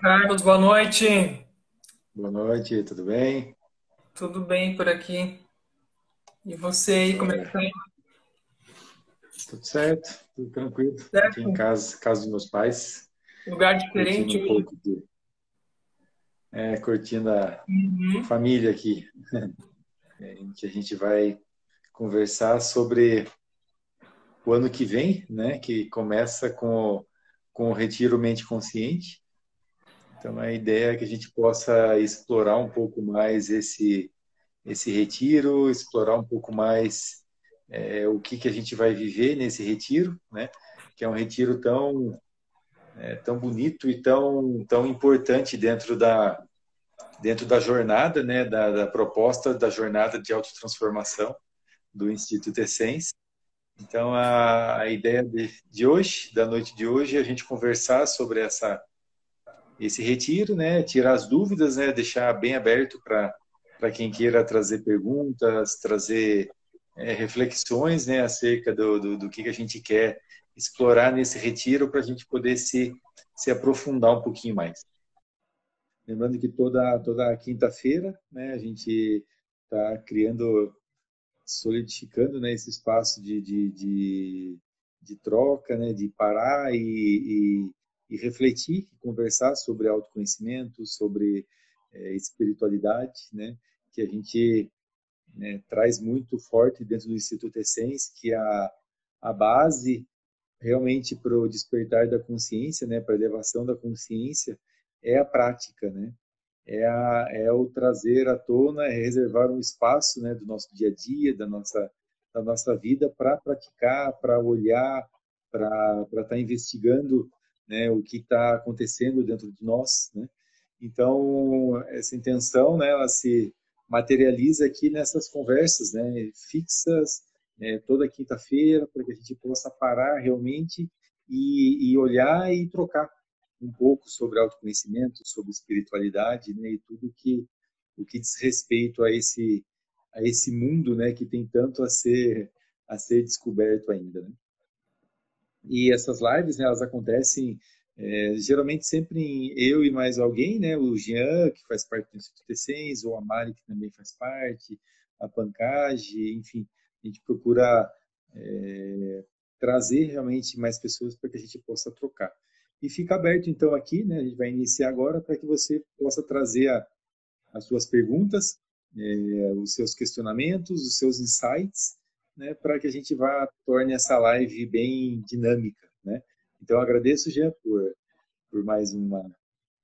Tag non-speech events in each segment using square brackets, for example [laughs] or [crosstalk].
Carlos, boa noite. Boa noite, tudo bem? Tudo bem por aqui? E você aí, como é que tá? Tudo certo, tudo tranquilo. Certo. Aqui em casa, casa dos meus pais. Lugar diferente Curtindo um pouco de... É, curtindo a Uhum. família aqui. [laughs] É, em que a gente vai conversar sobre o ano que vem, né? Que começa com com o Retiro Mente Consciente. Então, a ideia é que a gente possa explorar um pouco mais esse, esse retiro, explorar um pouco mais é, o que, que a gente vai viver nesse retiro, né? Que é um retiro tão, é, tão bonito e tão, tão importante dentro da, dentro da jornada, né? Da, da proposta da jornada de autotransformação do Instituto Essence. Então, a, a ideia de, de hoje, da noite de hoje, é a gente conversar sobre essa esse retiro, né? Tirar as dúvidas, né? Deixar bem aberto para quem queira trazer perguntas, trazer é, reflexões, né? Acerca do, do, do que que a gente quer explorar nesse retiro para a gente poder se se aprofundar um pouquinho mais. Lembrando que toda toda quinta-feira, né? A gente está criando, solidificando, né? Esse espaço de, de, de, de troca, né? De parar e, e e refletir, conversar sobre autoconhecimento, sobre é, espiritualidade, né? Que a gente né, traz muito forte dentro do Instituto Essence, que a, a base realmente para o despertar da consciência, né? Para a elevação da consciência é a prática, né? É, a, é o trazer à tona, é reservar um espaço, né? Do nosso dia a dia, da nossa da nossa vida para praticar, para olhar, para estar tá investigando né, o que está acontecendo dentro de nós, né? Então essa intenção, né, ela se materializa aqui nessas conversas, né, fixas, né, toda quinta-feira, para que a gente possa parar realmente e, e, olhar e trocar um pouco sobre autoconhecimento, sobre espiritualidade, né, e tudo que o que diz respeito a esse a esse mundo, né, que tem tanto a ser a ser descoberto ainda, né? E essas lives, né, elas acontecem é, geralmente sempre em eu e mais alguém, né? O Jean, que faz parte do Instituto Essence, ou a Mari, que também faz parte, a Pancage, enfim, a gente procura é, trazer realmente mais pessoas para que a gente possa trocar. E fica aberto, então, aqui, né? A gente vai iniciar agora para que você possa trazer a, as suas perguntas, é, os seus questionamentos, os seus insights, né, para que a gente vá torne essa live bem dinâmica, né? Então agradeço Jean por por mais uma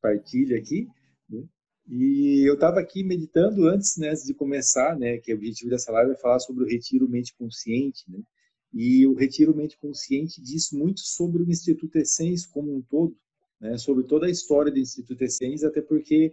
partilha aqui, né? E eu estava aqui meditando antes, né, antes de começar, né, que o objetivo dessa live é falar sobre o retiro mente consciente, né? E o retiro mente consciente diz muito sobre o Instituto Essence como um todo, né, sobre toda a história do Instituto Essence, até porque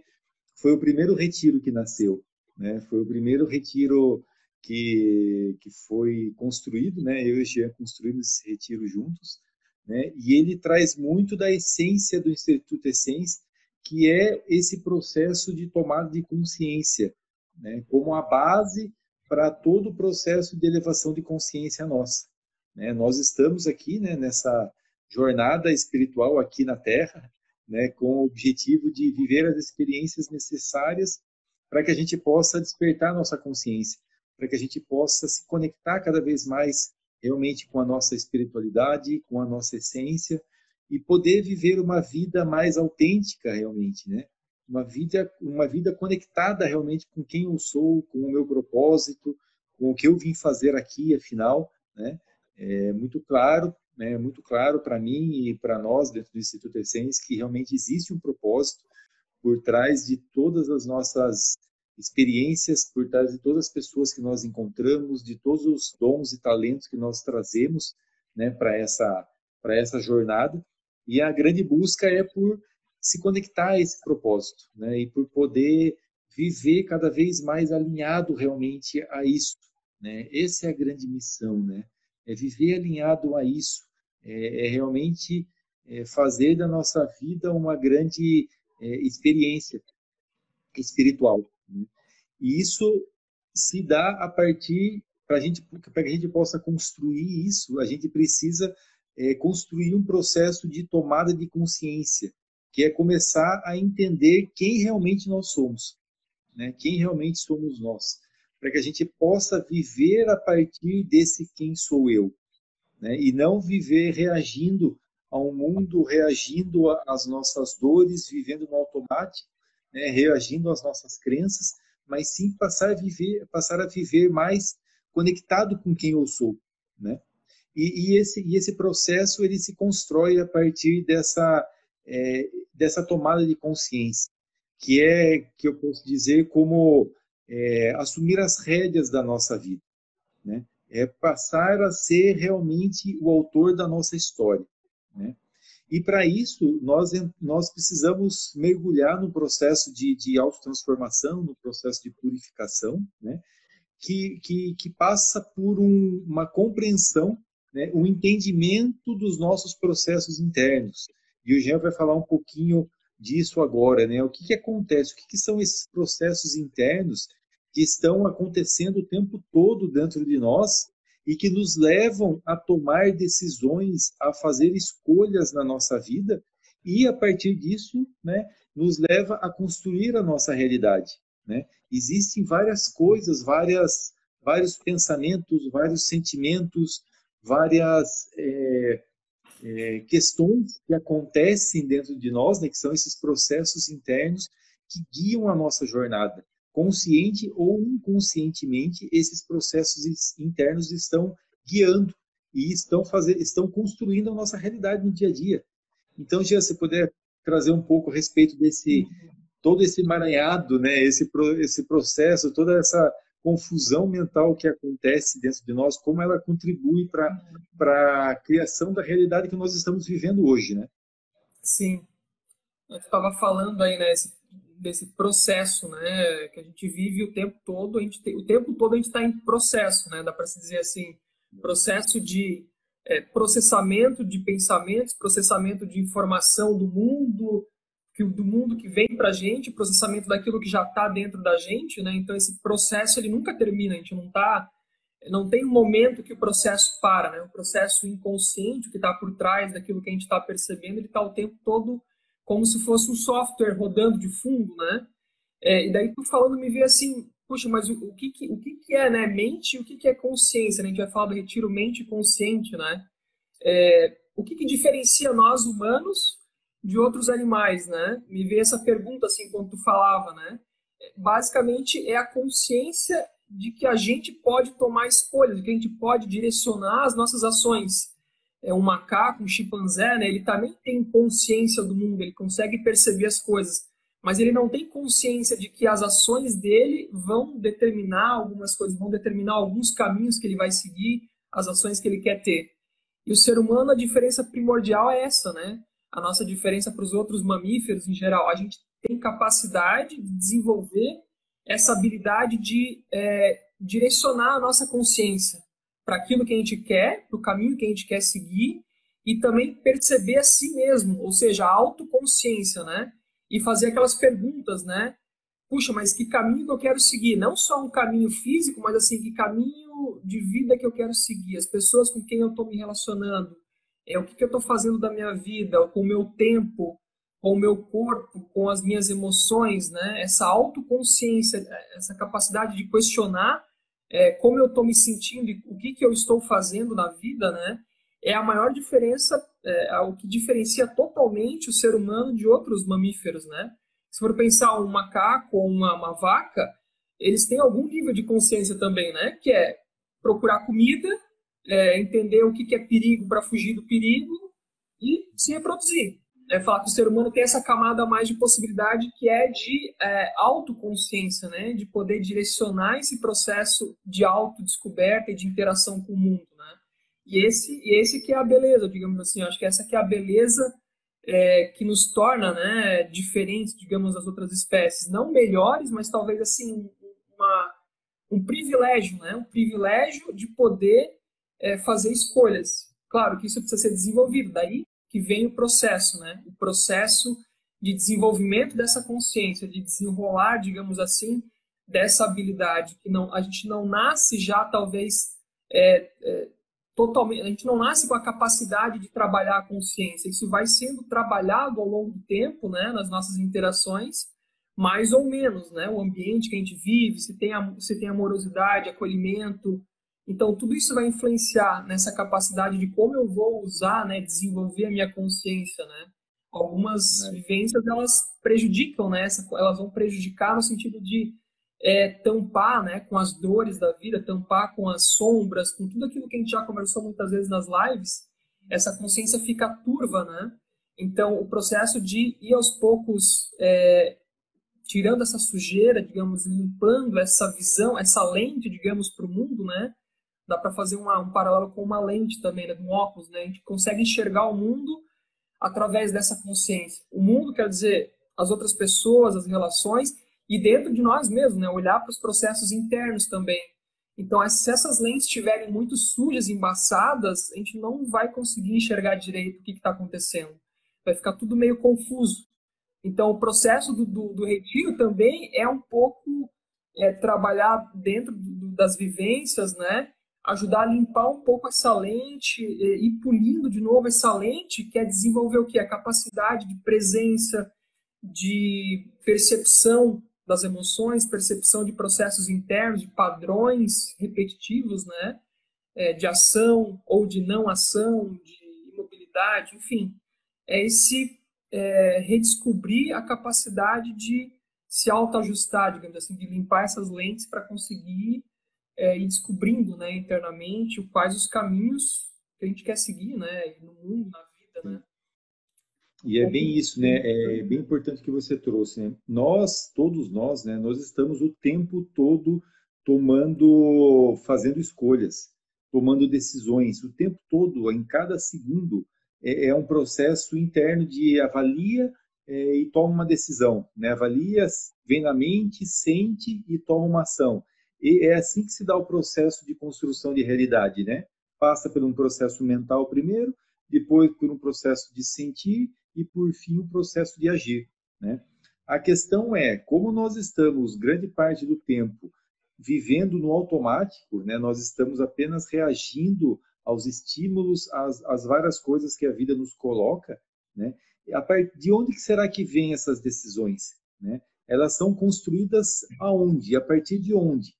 foi o primeiro retiro que nasceu, né? Foi o primeiro retiro que, que foi construído, né? Eu e Jean construímos esse retiro juntos, né? E ele traz muito da essência do Instituto Essence, que é esse processo de tomada de consciência, né? Como a base para todo o processo de elevação de consciência nossa, né? Nós estamos aqui, né? Nessa jornada espiritual aqui na Terra, né? Com o objetivo de viver as experiências necessárias para que a gente possa despertar nossa consciência para que a gente possa se conectar cada vez mais realmente com a nossa espiritualidade, com a nossa essência e poder viver uma vida mais autêntica realmente, né? Uma vida, uma vida conectada realmente com quem eu sou, com o meu propósito, com o que eu vim fazer aqui, afinal, né? É muito claro, né? Muito claro para mim e para nós dentro do Instituto Essence que realmente existe um propósito por trás de todas as nossas experiências, por trás de todas as pessoas que nós encontramos, de todos os dons e talentos que nós trazemos né, para essa, essa jornada. E a grande busca é por se conectar a esse propósito né, e por poder viver cada vez mais alinhado realmente a isso. Né? Essa é a grande missão, né? é viver alinhado a isso, é, é realmente é, fazer da nossa vida uma grande é, experiência espiritual. E isso se dá a partir, para gente, que a gente possa construir isso, a gente precisa é, construir um processo de tomada de consciência, que é começar a entender quem realmente nós somos, né? quem realmente somos nós, para que a gente possa viver a partir desse quem sou eu, né? e não viver reagindo ao mundo, reagindo às nossas dores, vivendo no automático, né? reagindo às nossas crenças, mas sim passar a viver, passar a viver mais conectado com quem eu sou, né? E, e esse e esse processo ele se constrói a partir dessa é, dessa tomada de consciência, que é que eu posso dizer como é, assumir as rédeas da nossa vida, né? É passar a ser realmente o autor da nossa história, né? E para isso, nós, nós precisamos mergulhar no processo de, de autotransformação, no processo de purificação, né? que, que, que passa por um, uma compreensão, né? um entendimento dos nossos processos internos. E o Jean vai falar um pouquinho disso agora. Né? O que, que acontece? O que, que são esses processos internos que estão acontecendo o tempo todo dentro de nós e que nos levam a tomar decisões, a fazer escolhas na nossa vida e a partir disso, né, nos leva a construir a nossa realidade, né? Existem várias coisas, várias vários pensamentos, vários sentimentos, várias é, é, questões que acontecem dentro de nós, né, que são esses processos internos que guiam a nossa jornada consciente ou inconscientemente, esses processos internos estão guiando e estão fazer, estão construindo a nossa realidade no dia a dia. Então, Gia, se puder trazer um pouco a respeito desse todo esse emaranhado, né, esse esse processo, toda essa confusão mental que acontece dentro de nós, como ela contribui para a criação da realidade que nós estamos vivendo hoje, né? Sim. Eu estava falando aí, né, esse desse processo, né, que a gente vive o tempo todo, a gente tem, o tempo todo a gente está em processo, né, dá para se dizer assim, processo de é, processamento de pensamentos, processamento de informação do mundo, que do mundo que vem para a gente, processamento daquilo que já está dentro da gente, né, então esse processo ele nunca termina, a gente não está não tem um momento que o processo para, né? O processo inconsciente que está por trás daquilo que a gente está percebendo, ele está o tempo todo como se fosse um software rodando de fundo, né? É, e daí tu falando me vê assim, puxa, mas o, o, que, que, o que, que é né, mente e o que, que é consciência? Né? A gente vai falar do retiro mente consciente, né? É, o que, que diferencia nós humanos de outros animais, né? Me veio essa pergunta assim quando tu falava, né? Basicamente é a consciência de que a gente pode tomar escolhas, de que a gente pode direcionar as nossas ações é um macaco, um chimpanzé, né, ele também tem consciência do mundo, ele consegue perceber as coisas, mas ele não tem consciência de que as ações dele vão determinar algumas coisas, vão determinar alguns caminhos que ele vai seguir, as ações que ele quer ter. E o ser humano, a diferença primordial é essa, né? A nossa diferença para os outros mamíferos em geral. A gente tem capacidade de desenvolver essa habilidade de é, direcionar a nossa consciência para aquilo que a gente quer, para o caminho que a gente quer seguir e também perceber a si mesmo, ou seja, a autoconsciência, né? E fazer aquelas perguntas, né? Puxa, mas que caminho que eu quero seguir? Não só um caminho físico, mas assim, que caminho de vida que eu quero seguir? As pessoas com quem eu estou me relacionando, é o que, que eu estou fazendo da minha vida, com o meu tempo, com o meu corpo, com as minhas emoções, né? Essa autoconsciência, essa capacidade de questionar é, como eu estou me sentindo e o que, que eu estou fazendo na vida, né? É a maior diferença, é, o que diferencia totalmente o ser humano de outros mamíferos, né? Se for pensar um macaco ou uma, uma vaca, eles têm algum nível de consciência também, né? Que é procurar comida, é, entender o que, que é perigo para fugir do perigo e se reproduzir. É falar que o ser humano tem essa camada mais de possibilidade que é de é, autoconsciência, né? De poder direcionar esse processo de autodescoberta e de interação com o mundo, né? E esse, e esse que é a beleza, digamos assim. Acho que essa que é a beleza é, que nos torna, né, diferentes, digamos, das outras espécies. Não melhores, mas talvez assim uma, um privilégio, né? Um privilégio de poder é, fazer escolhas. Claro que isso precisa ser desenvolvido. Daí que vem o processo, né? O processo de desenvolvimento dessa consciência, de desenrolar, digamos assim, dessa habilidade que não a gente não nasce já talvez é, é, totalmente a gente não nasce com a capacidade de trabalhar a consciência isso vai sendo trabalhado ao longo do tempo né nas nossas interações mais ou menos né o ambiente que a gente vive se tem se tem amorosidade acolhimento então, tudo isso vai influenciar nessa capacidade de como eu vou usar, né, desenvolver a minha consciência, né? Algumas é. vivências, elas prejudicam, né? elas vão prejudicar no sentido de é, tampar, né, com as dores da vida, tampar com as sombras, com tudo aquilo que a gente já conversou muitas vezes nas lives, essa consciência fica turva, né? Então, o processo de ir aos poucos é, tirando essa sujeira, digamos, limpando essa visão, essa lente, digamos, para o mundo, né? Dá para fazer uma, um paralelo com uma lente também, né, um óculos, né? A gente consegue enxergar o mundo através dessa consciência. O mundo quer dizer as outras pessoas, as relações e dentro de nós mesmos, né? Olhar para os processos internos também. Então, se essas lentes estiverem muito sujas, embaçadas, a gente não vai conseguir enxergar direito o que está acontecendo. Vai ficar tudo meio confuso. Então, o processo do, do, do retiro também é um pouco é, trabalhar dentro do, das vivências, né? Ajudar a limpar um pouco essa lente e pulindo de novo essa lente, que é desenvolver o que? A capacidade de presença, de percepção das emoções, percepção de processos internos, de padrões repetitivos, né? É, de ação ou de não ação, de imobilidade, enfim. É esse é, redescobrir a capacidade de se autoajustar, digamos assim, de limpar essas lentes para conseguir é, ir descobrindo né, internamente quais os caminhos que a gente quer seguir né, no mundo, na vida. Né? E é bem isso, né? É bem importante que você trouxe. Né? Nós, todos nós, né? Nós estamos o tempo todo tomando, fazendo escolhas, tomando decisões, o tempo todo, em cada segundo, é, é um processo interno de avalia é, e toma uma decisão, né? Avalia, vem na mente, sente e toma uma ação. E é assim que se dá o processo de construção de realidade, né? Passa por um processo mental primeiro, depois por um processo de sentir e por fim o um processo de agir, né? A questão é como nós estamos grande parte do tempo vivendo no automático, né? Nós estamos apenas reagindo aos estímulos, às, às várias coisas que a vida nos coloca, né? De onde que será que vêm essas decisões, né? Elas são construídas aonde? A partir de onde?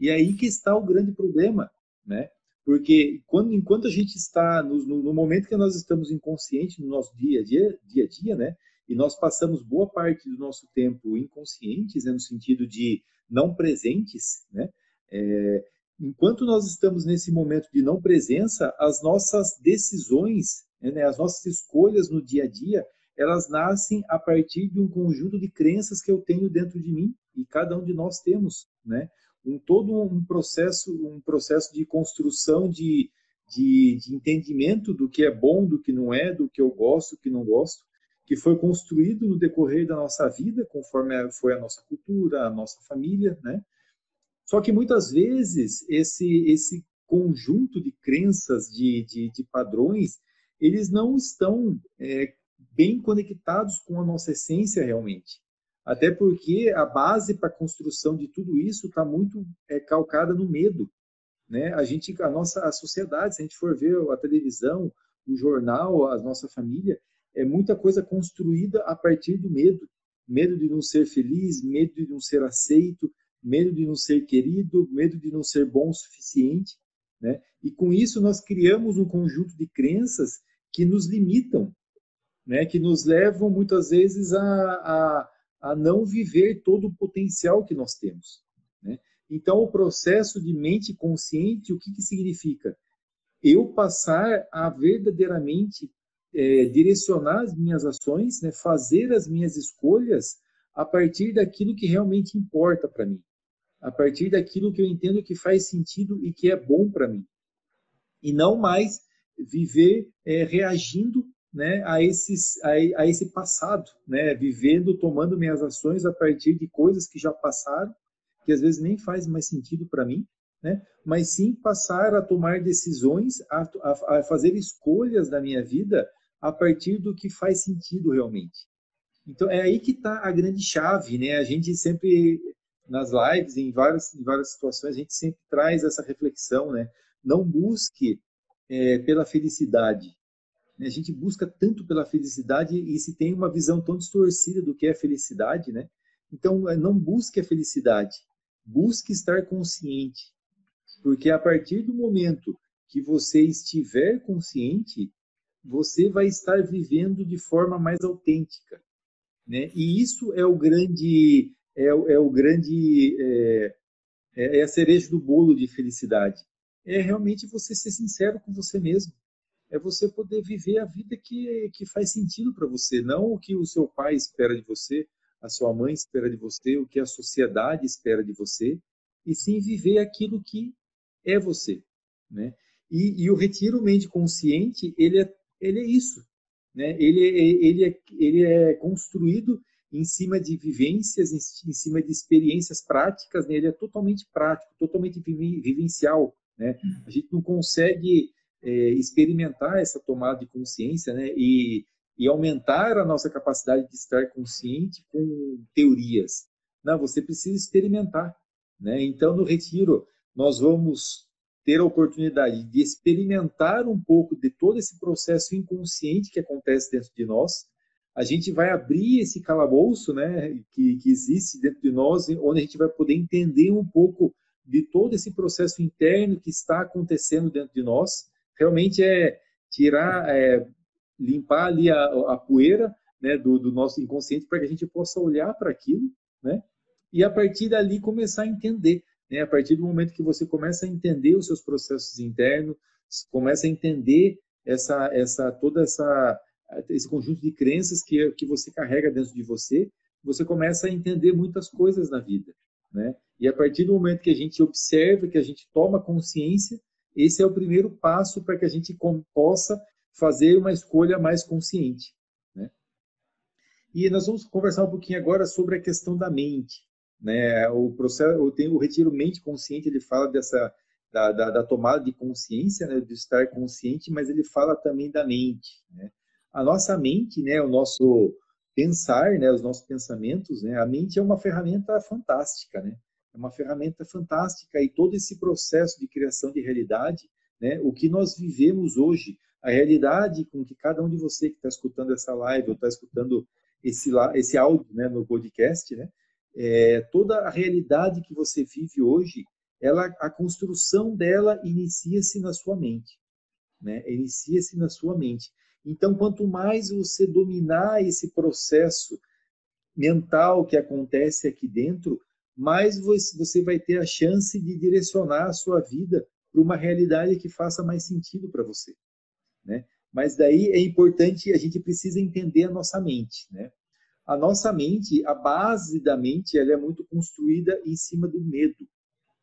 E é aí que está o grande problema, né? Porque quando, enquanto a gente está no, no, momento que nós estamos inconsciente no nosso dia a dia, dia a dia, né? E nós passamos boa parte do nosso tempo inconscientes, né? no sentido de não presentes, né? É, enquanto nós estamos nesse momento de não presença, as nossas decisões, né? as nossas escolhas no dia a dia, elas nascem a partir de um conjunto de crenças que eu tenho dentro de mim e cada um de nós temos, né? Um todo um processo, um processo de construção de, de, de, entendimento do que é bom, do que não é, do que eu gosto, do que não gosto, que foi construído no decorrer da nossa vida, conforme foi a nossa cultura, a nossa família, né? Só que muitas vezes esse esse conjunto de crenças, de, de, de padrões, eles não estão é, bem conectados com a nossa essência realmente. Até porque a base para a construção de tudo isso está muito é, calcada no medo. Né? A gente, a nossa a sociedade, se a gente for ver a televisão, o jornal, a nossa família, é muita coisa construída a partir do medo. Medo de não ser feliz, medo de não ser aceito, medo de não ser querido, medo de não ser bom o suficiente. Né? E com isso nós criamos um conjunto de crenças que nos limitam, né? que nos levam muitas vezes a, a a não viver todo o potencial que nós temos. Né? Então, o processo de mente consciente, o que, que significa? Eu passar a verdadeiramente é, direcionar as minhas ações, né, fazer as minhas escolhas a partir daquilo que realmente importa para mim, a partir daquilo que eu entendo que faz sentido e que é bom para mim, e não mais viver é, reagindo né, a, esses, a, a, esse passado, né, vivendo, tomando minhas ações a partir de coisas que já passaram, que às vezes nem faz mais sentido para mim, né, mas sim passar a tomar decisões, a, a, a fazer escolhas da minha vida a partir do que faz sentido realmente. Então é aí que está a grande chave, né? A gente sempre nas lives, em várias, em várias situações, a gente sempre traz essa reflexão, né? Não busque é, pela felicidade. Né? A gente busca tanto pela felicidade e se tem uma visão tão distorcida do que é felicidade, né? Então, é, não busque a felicidade, busque estar consciente. Porque a partir do momento que você estiver consciente, você vai estar vivendo de forma mais autêntica, né? E isso é o grande é, é o grande é, é, é a cereja do bolo de felicidade. É realmente você ser sincero com você mesmo. É você poder viver a vida que, que faz sentido para você, não o que o seu pai espera de você, a sua mãe espera de você, o que a sociedade espera de você, e sim viver aquilo que é você, né? E, e o retiro mente consciente, ele é ele é isso. Né? Ele, é, ele, é, ele é construído em cima de vivências, em, cima de experiências práticas, né? ele é totalmente prático, totalmente vivencial. Né? Uhum. A gente não consegue é, experimentar essa tomada de consciência né? e, e aumentar a nossa capacidade de estar consciente com teorias. Não, você precisa experimentar. Né? Então, no retiro, nós vamos ter a oportunidade de experimentar um pouco de todo esse processo inconsciente que acontece dentro de nós, a gente vai abrir esse calabouço né, que, que existe dentro de nós, onde a gente vai poder entender um pouco de todo esse processo interno que está acontecendo dentro de nós. Realmente é tirar, é, limpar ali a, a poeira né, do, do, nosso inconsciente para que a gente possa olhar para aquilo, né, e a partir dali começar a entender. Né? A partir do momento que você começa a entender os seus processos internos, começa a entender essa, essa, toda essa, esse conjunto de crenças que, que você carrega dentro de você, você começa a entender muitas coisas na vida. Né? E a partir do momento que a gente observa, que a gente toma consciência, esse é o primeiro passo para que a gente possa fazer uma escolha mais consciente. Né? E nós vamos conversar um pouquinho agora sobre a questão da mente. Né? O processo, tem o retiro mente consciente, ele fala dessa da, da, da tomada de consciência, né? de estar consciente, mas ele fala também da mente. Né? A nossa mente, né? o nosso pensar, né? os nossos pensamentos, né? a mente é uma ferramenta fantástica, né? É uma ferramenta fantástica e todo esse processo de criação de realidade, né? o que nós vivemos hoje, a realidade com que cada um de você que está escutando essa live ou está escutando esse, esse áudio né, no podcast, né, é, toda a realidade que você vive hoje, ela, a construção dela inicia-se na sua mente, né? Inicia-se na sua mente. Então, quanto mais você dominar esse processo mental que acontece aqui dentro, mais você vai ter a chance de direcionar a sua vida para uma realidade que faça mais sentido para você, né? Mas daí é importante, a gente precisa entender a nossa mente, né? a nossa mente, a base da mente, ela é muito construída em cima do medo,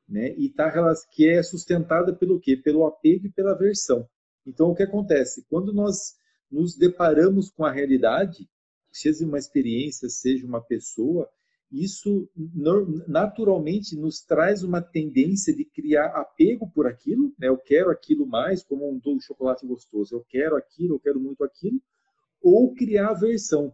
né? E tá que é sustentada pelo quê? Pelo apego e pela aversão. Então o que acontece? Quando nós nos deparamos com a realidade, seja uma experiência, seja uma pessoa, isso naturalmente nos traz uma tendência de criar apego por aquilo, né? Eu quero aquilo mais, como um todo chocolate gostoso. Eu quero aquilo, eu quero muito aquilo, ou criar aversão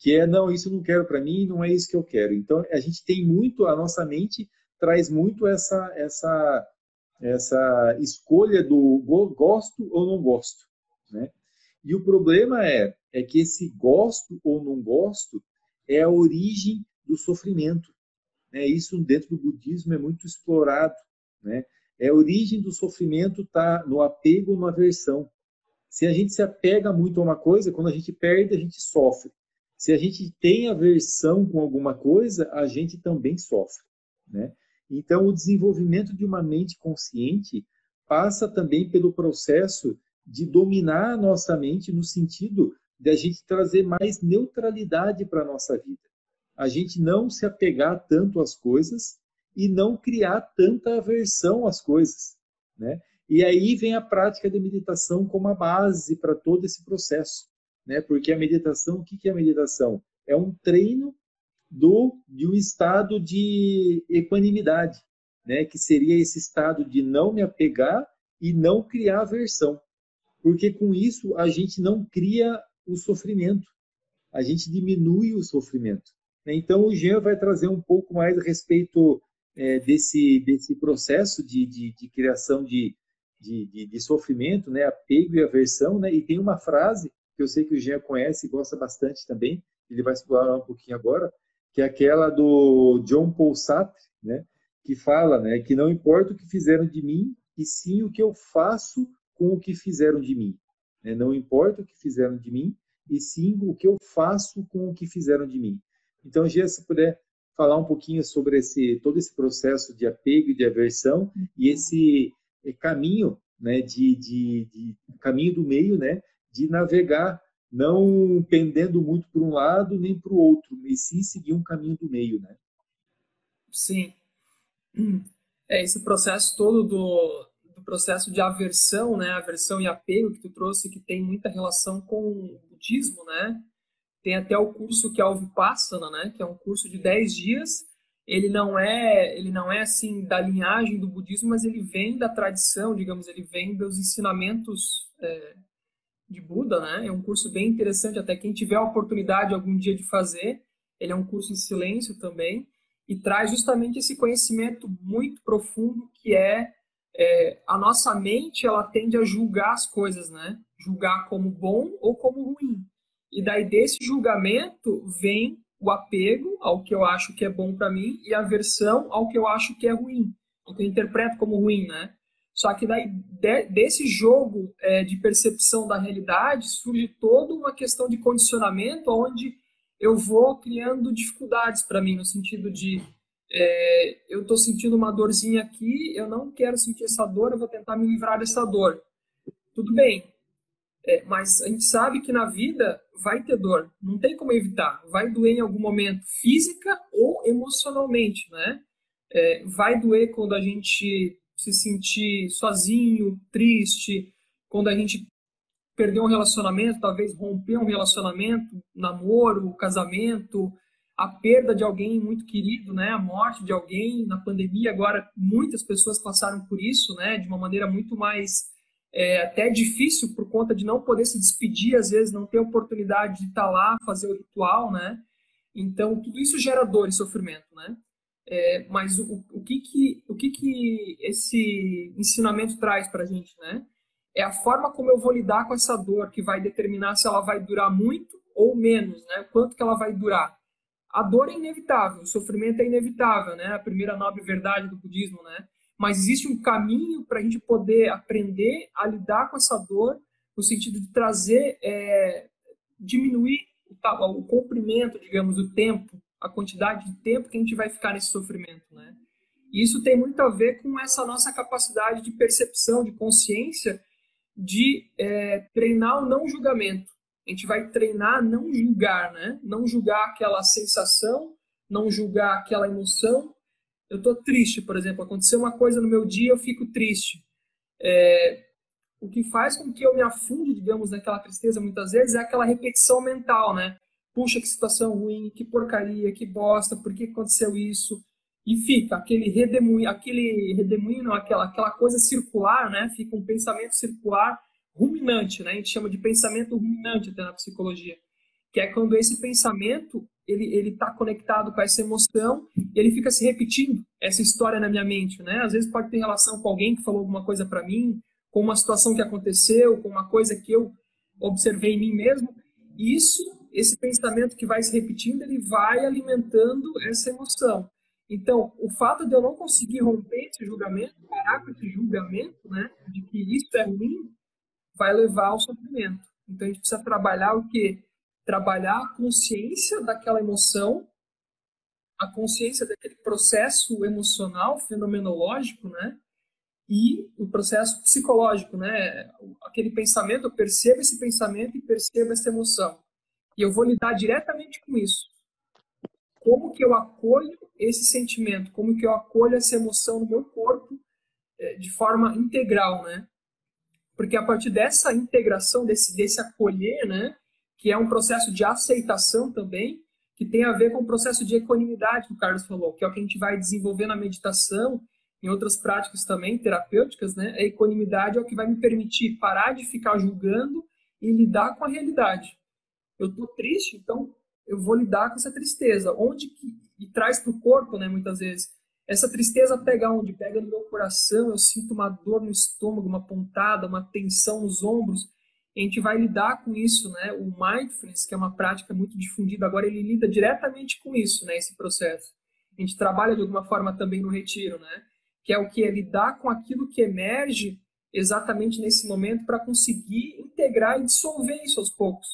que é não, isso não quero para mim, não é isso que eu quero. Então a gente tem muito, a nossa mente traz muito essa essa essa escolha do gosto ou não gosto, né? E o problema é é que esse gosto ou não gosto é a origem do sofrimento. Né? Isso dentro do budismo é muito explorado, né? É a origem do sofrimento tá no apego na aversão. Se a gente se apega muito a uma coisa, quando a gente perde, a gente sofre. Se a gente tem aversão com alguma coisa, a gente também sofre, né? Então, o desenvolvimento de uma mente consciente passa também pelo processo de dominar a nossa mente no sentido de a gente trazer mais neutralidade para a nossa vida. A gente não se apegar tanto às coisas e não criar tanta aversão às coisas, né? E aí vem a prática de meditação como a base para todo esse processo, né? Porque a meditação, o que é a meditação? É um treino do de um estado de equanimidade, né? Que seria esse estado de não me apegar e não criar aversão, porque com isso a gente não cria o sofrimento, a gente diminui o sofrimento. Né? Então o Jean vai trazer um pouco mais a respeito é, desse desse processo de, de, de criação de, de, de, sofrimento, né? Apego e aversão, né? E tem uma frase que eu sei que o Jean conhece e gosta bastante também, ele vai explorar um pouquinho agora, que é aquela do John Paul Sartre, né? Que fala, né? Que não importa o que fizeram de mim, e sim o que eu faço com o que fizeram de mim. Né? Não importa o que fizeram de mim, e sim o que eu faço com o que fizeram de mim. Então, Gia, se puder falar um pouquinho sobre esse todo esse processo de apego e de aversão e esse eh, caminho, né, de, de, de caminho do meio, né, de navegar não pendendo muito para um lado nem para o outro, mas sim seguir um caminho do meio, né? Sim. É esse processo todo do, do processo de aversão, né? Aversão e apego que tu trouxe, que tem muita relação com o budismo, né? Tem até o curso que é o Vipassana, né? Que é um curso de 10 dias. Ele não é, ele não é assim da linhagem do budismo, mas ele vem da tradição, digamos, ele vem dos ensinamentos é, de Buda, né? É um curso bem interessante, até quem tiver a oportunidade algum dia de fazer. Ele é um curso em silêncio também e traz justamente esse conhecimento muito profundo que é, é, a nossa mente ela tende a julgar as coisas, né? Julgar como bom ou como ruim. E daí desse julgamento vem o apego ao que eu acho que é bom para mim e a aversão ao que eu acho que é ruim, o que eu interpreto como ruim, né? Só que daí, de, desse jogo é, de percepção da realidade surge toda uma questão de condicionamento onde eu vou criando dificuldades para mim, no sentido de é, eu estou sentindo uma dorzinha aqui, eu não quero sentir essa dor, eu vou tentar me livrar dessa dor. Tudo bem, é, mas a gente sabe que na vida vai ter dor, não tem como evitar, vai doer em algum momento, física ou emocionalmente, né? É, vai doer quando a gente se sentir sozinho, triste, quando a gente perder um relacionamento, talvez romper um relacionamento, namoro, casamento, a perda de alguém muito querido, né, a morte de alguém na pandemia. Agora muitas pessoas passaram por isso, né, de uma maneira muito mais é, até difícil por conta de não poder se despedir, às vezes não ter oportunidade de estar lá, fazer o ritual, né. Então tudo isso gera dor e sofrimento, né. É, mas o, o, que que o que que esse ensinamento traz para a gente, né? É a forma como eu vou lidar com essa dor que vai determinar se ela vai durar muito ou menos, né? Quanto que ela vai durar? A dor é inevitável, o sofrimento é inevitável, né? A primeira nobre verdade do budismo, né? Mas existe um caminho para a gente poder aprender a lidar com essa dor, no sentido de trazer, é, diminuir o, o comprimento, digamos, o tempo a quantidade de tempo que a gente vai ficar nesse sofrimento, né? E isso tem muito a ver com essa nossa capacidade de percepção, de consciência, de é, treinar o não julgamento. A gente vai treinar não julgar, né? Não julgar aquela sensação, não julgar aquela emoção. Eu estou triste, por exemplo, aconteceu uma coisa no meu dia, eu fico triste. É, o que faz com que eu me afunde, digamos, naquela tristeza muitas vezes é aquela repetição mental, né? puxa, que situação ruim, que porcaria, que bosta, por que aconteceu isso? E fica aquele redemoinho, aquele redemoinho, não, aquela, aquela coisa circular, né? Fica um pensamento circular ruminante, né? A gente chama de pensamento ruminante até na psicologia, que é quando esse pensamento ele ele está conectado com essa emoção e ele fica se repetindo essa história na minha mente, né? Às vezes pode ter relação com alguém que falou alguma coisa para mim, com uma situação que aconteceu, com uma coisa que eu observei em mim mesmo. E isso esse pensamento que vai se repetindo, ele vai alimentando essa emoção. Então, o fato de eu não conseguir romper esse julgamento, parar com esse julgamento, né, de que isso é ruim, vai levar ao sofrimento. Então, a gente precisa trabalhar o quê? Trabalhar a consciência daquela emoção, a consciência daquele processo emocional, fenomenológico, né? e o processo psicológico, né? Aquele pensamento, eu percebo esse pensamento e percebo essa emoção. E eu vou lidar diretamente com isso. Como que eu acolho esse sentimento? Como que eu acolho essa emoção no meu corpo é, de forma integral, né? Porque a partir dessa integração, desse, desse acolher, né? Que é um processo de aceitação também, que tem a ver com o processo de equanimidade que o Carlos falou, que é o que a gente vai desenvolver na meditação em outras práticas também terapêuticas, né? A equanimidade é o que vai me permitir parar de ficar julgando e lidar com a realidade. Eu estou triste, então eu vou lidar com essa tristeza. Onde que e traz para o corpo, né? Muitas vezes essa tristeza pega onde pega no meu coração. Eu sinto uma dor no estômago, uma pontada, uma tensão nos ombros. A gente vai lidar com isso, né? O mindfulness, que é uma prática muito difundida agora, ele lida diretamente com isso, né? Esse processo. A gente trabalha de alguma forma também no retiro, né? que é o que é lidar com aquilo que emerge exatamente nesse momento para conseguir integrar e dissolver isso aos poucos.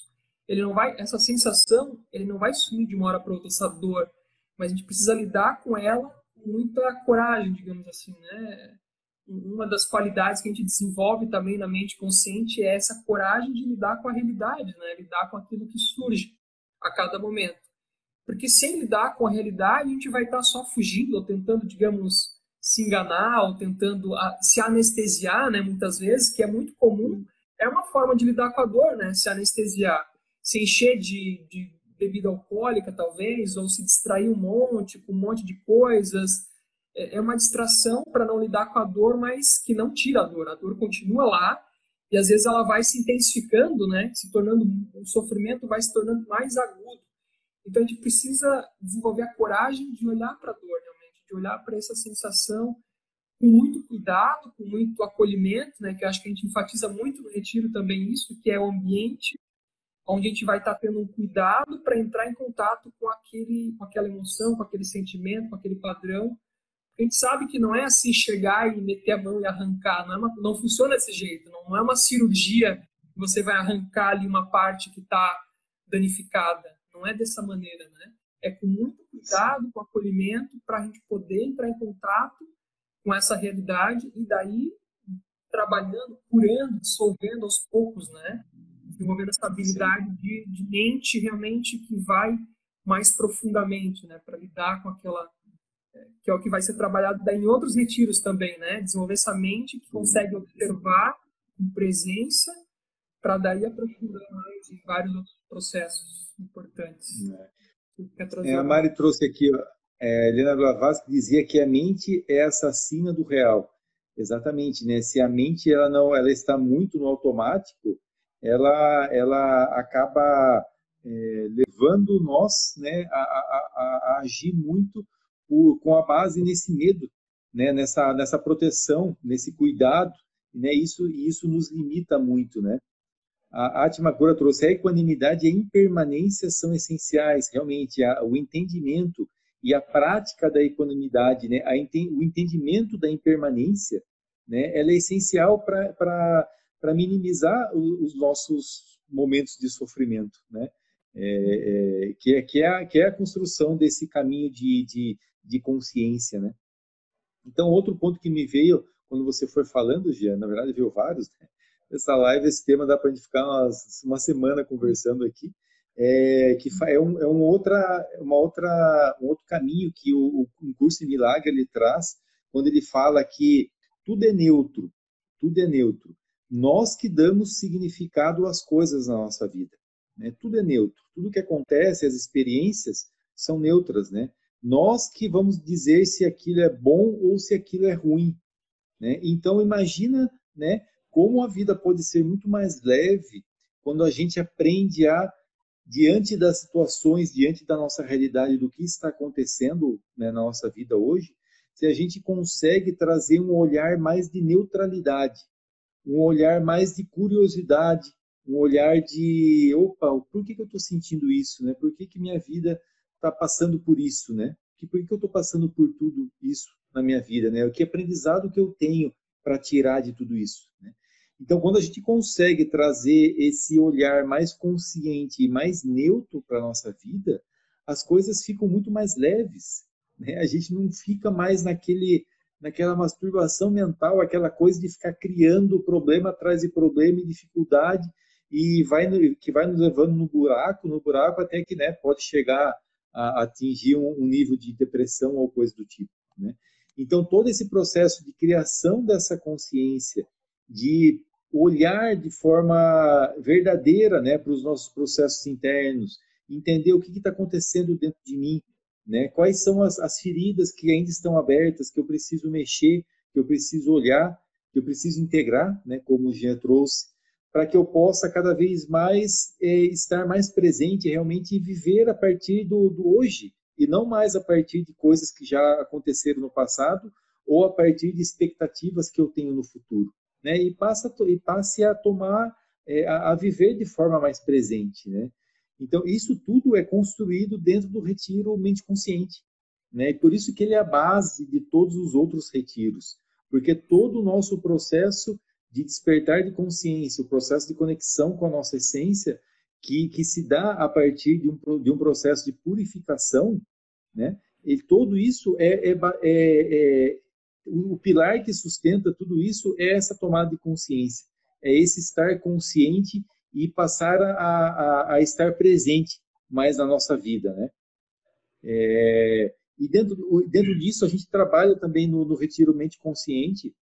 Ele não vai, essa sensação, ele não vai sumir de uma hora para outra essa dor, mas a gente precisa lidar com ela com muita coragem, digamos assim, né? Uma das qualidades que a gente desenvolve também na mente consciente é essa coragem de lidar com a realidade, né? Lidar com aquilo que surge a cada momento. Porque sem lidar com a realidade, a gente vai estar só fugindo ou tentando, digamos, se enganar ou tentando se anestesiar, né, muitas vezes, que é muito comum, é uma forma de lidar com a dor, né, se anestesiar, se encher de, de bebida alcoólica, talvez, ou se distrair um monte, com um monte de coisas, é, é uma distração para não lidar com a dor, mas que não tira a dor, a dor continua lá, e às vezes ela vai se intensificando, né, se tornando, o sofrimento vai se tornando mais agudo. Então a gente precisa desenvolver a coragem de olhar para a dor, né? de olhar para essa sensação com muito cuidado, com muito acolhimento, né, que eu acho que a gente enfatiza muito no retiro também isso, que é o ambiente onde a gente vai estar tendo um cuidado para entrar em contato com aquele, com aquela emoção, com aquele sentimento, com aquele padrão. A gente sabe que não é assim chegar e meter a mão e arrancar, não, é uma, não funciona desse jeito, não é uma cirurgia que você vai arrancar ali uma parte que está danificada, não é dessa maneira, né? é com muito cuidado, com acolhimento, para a gente poder entrar em contato com essa realidade e daí trabalhando, curando, dissolvendo aos poucos, né? Desenvolvendo essa habilidade de, de mente realmente que vai mais profundamente, né? Para lidar com aquela que é o que vai ser trabalhado em outros retiros também, né? Desenvolver essa mente que consegue observar com presença para daí aprofundar mais em vários outros processos importantes. É. É, a Mari trouxe aqui, é, Helena Blavatsky dizia que a mente é assassina do real. Exatamente, né? Se a mente ela não, ela está muito no automático, ela, ela acaba é, levando nós, né, a, a, a agir muito com a base nesse medo, né, nessa, nessa proteção, nesse cuidado, né? Isso, isso nos limita muito, né? a Atmakura trouxe a equanimidade e a impermanência são essenciais, realmente, a, o entendimento e a prática da equanimidade, né, a, o entendimento da impermanência, né, ela é essencial para minimizar os, os nossos momentos de sofrimento, né, é, é, que, é, que, é a, que é a construção desse caminho de, de, de consciência, né. Então, outro ponto que me veio quando você foi falando, Jean, na verdade veio vários, né, essa live, esse tema dá para a gente ficar umas, uma semana conversando aqui, é, que é, um, é um, outra, uma outra, um outro caminho que o, o curso de milagre ele traz, quando ele fala que tudo é neutro, tudo é neutro. Nós que damos significado às coisas na nossa vida. Né? Tudo é neutro. Tudo que acontece, as experiências, são neutras. Né? Nós que vamos dizer se aquilo é bom ou se aquilo é ruim. Né? Então, imagina né, como a vida pode ser muito mais leve quando a gente aprende a, diante das situações, diante da nossa realidade, do que está acontecendo né, na nossa vida hoje, se a gente consegue trazer um olhar mais de neutralidade, um olhar mais de curiosidade, um olhar de, opa, por que, que eu estou sentindo isso, né? Por que, que minha vida está passando por isso, né? Por que, que eu estou passando por tudo isso na minha vida, né? O que aprendizado que eu tenho para tirar de tudo isso, né? Então, quando a gente consegue trazer esse olhar mais consciente e mais neutro para a nossa vida, as coisas ficam muito mais leves. Né? A gente não fica mais naquele, naquela masturbação mental, aquela coisa de ficar criando problema atrás de problema e dificuldade e vai que vai nos levando no buraco, no buraco até que né, pode chegar a, atingir um, nível de depressão ou coisa do tipo. Né? Então, todo esse processo de criação dessa consciência, de olhar de forma verdadeira né, para os nossos processos internos, entender o que está acontecendo dentro de mim, né? quais são as, as feridas que ainda estão abertas, que eu preciso mexer, que eu preciso olhar, que eu preciso integrar, né, como o Jean trouxe, para que eu possa cada vez mais é, estar mais presente realmente viver a partir do, do, hoje e não mais a partir de coisas que já aconteceram no passado ou a partir de expectativas que eu tenho no futuro, né? E passa e passe a tomar é, a, a, viver de forma mais presente, né? Então isso tudo é construído dentro do retiro mente consciente, né? E por isso que ele é a base de todos os outros retiros, porque todo o nosso processo de despertar de consciência, o processo de conexão com a nossa essência, que, que se dá a partir de um, de um processo de purificação, né? E todo isso é, é, é, é o pilar que sustenta tudo isso é essa tomada de consciência, é esse estar consciente e passar a, a, a estar presente mais na nossa vida, né? É, e dentro, dentro disso a gente trabalha também no, no Retiro Mente Consciente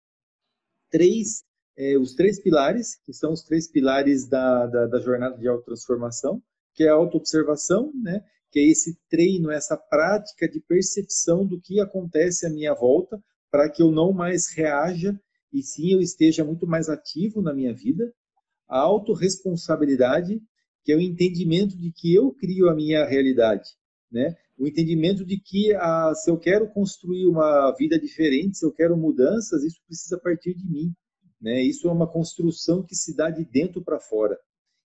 três é, os três pilares, que são os três pilares da, da, da jornada de autotransformação, que é a autoobservação, né? que é esse treino, essa prática de percepção do que acontece à minha volta, para que eu não mais reaja e sim eu esteja muito mais ativo na minha vida. A autorresponsabilidade, que é o entendimento de que eu crio a minha realidade, né? O entendimento de que ah, se eu quero construir uma vida diferente, se eu quero mudanças, isso precisa partir de mim. Né? Isso é uma construção que se dá de dentro para fora.